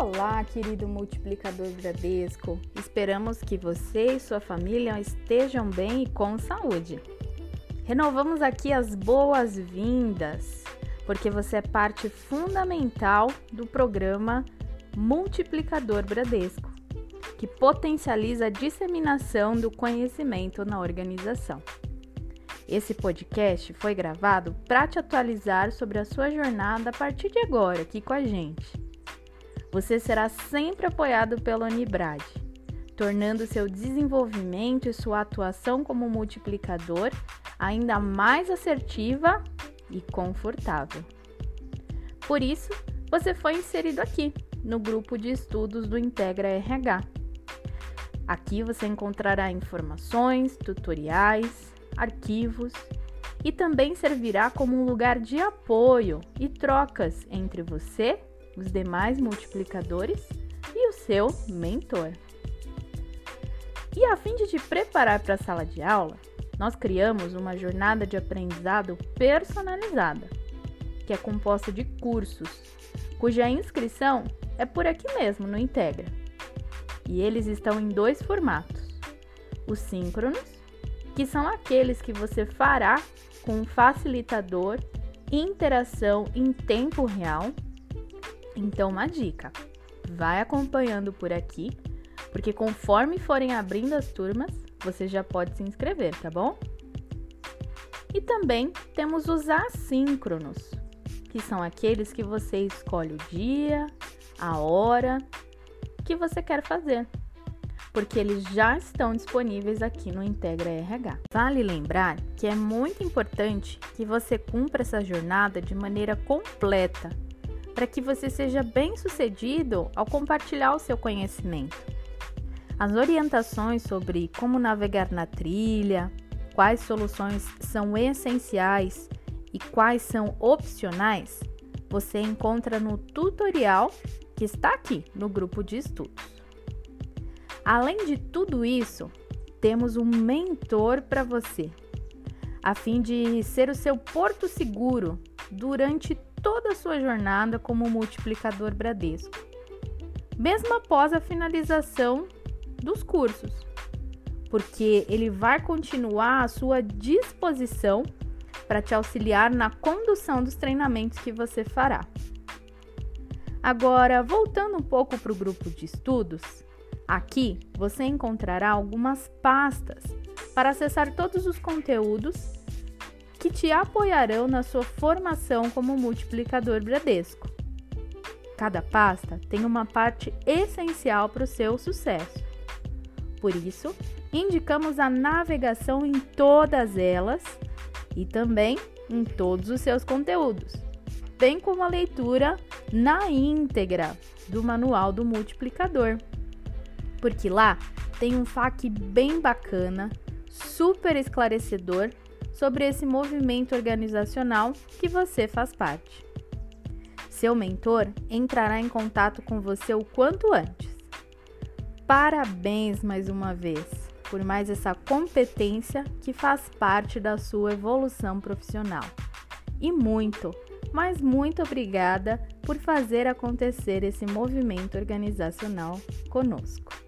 Olá, querido multiplicador Bradesco. Esperamos que você e sua família estejam bem e com saúde. Renovamos aqui as boas-vindas, porque você é parte fundamental do programa Multiplicador Bradesco, que potencializa a disseminação do conhecimento na organização. Esse podcast foi gravado para te atualizar sobre a sua jornada a partir de agora, aqui com a gente. Você será sempre apoiado pela Unibrad, tornando seu desenvolvimento e sua atuação como multiplicador ainda mais assertiva e confortável. Por isso, você foi inserido aqui no grupo de estudos do Integra RH. Aqui você encontrará informações, tutoriais, arquivos e também servirá como um lugar de apoio e trocas entre você, os demais multiplicadores e o seu mentor. E a fim de te preparar para a sala de aula, nós criamos uma jornada de aprendizado personalizada, que é composta de cursos, cuja inscrição é por aqui mesmo no Integra. E eles estão em dois formatos: os síncronos que são aqueles que você fará com um facilitador interação em tempo real. Então, uma dica: vai acompanhando por aqui, porque conforme forem abrindo as turmas, você já pode se inscrever, tá bom? E também temos os assíncronos, que são aqueles que você escolhe o dia, a hora que você quer fazer porque eles já estão disponíveis aqui no Integra RH. Vale lembrar que é muito importante que você cumpra essa jornada de maneira completa, para que você seja bem sucedido ao compartilhar o seu conhecimento. As orientações sobre como navegar na trilha, quais soluções são essenciais e quais são opcionais, você encontra no tutorial que está aqui no grupo de estudos. Além de tudo isso, temos um mentor para você, a fim de ser o seu porto seguro durante toda a sua jornada como multiplicador Bradesco, mesmo após a finalização dos cursos, porque ele vai continuar à sua disposição para te auxiliar na condução dos treinamentos que você fará. Agora, voltando um pouco para o grupo de estudos, Aqui você encontrará algumas pastas para acessar todos os conteúdos que te apoiarão na sua formação como multiplicador Bradesco. Cada pasta tem uma parte essencial para o seu sucesso. Por isso, indicamos a navegação em todas elas e também em todos os seus conteúdos, bem como a leitura na íntegra do manual do multiplicador porque lá tem um FAQ bem bacana, super esclarecedor sobre esse movimento organizacional que você faz parte. Seu mentor entrará em contato com você o quanto antes. Parabéns mais uma vez por mais essa competência que faz parte da sua evolução profissional. E muito, mas muito obrigada por fazer acontecer esse movimento organizacional conosco.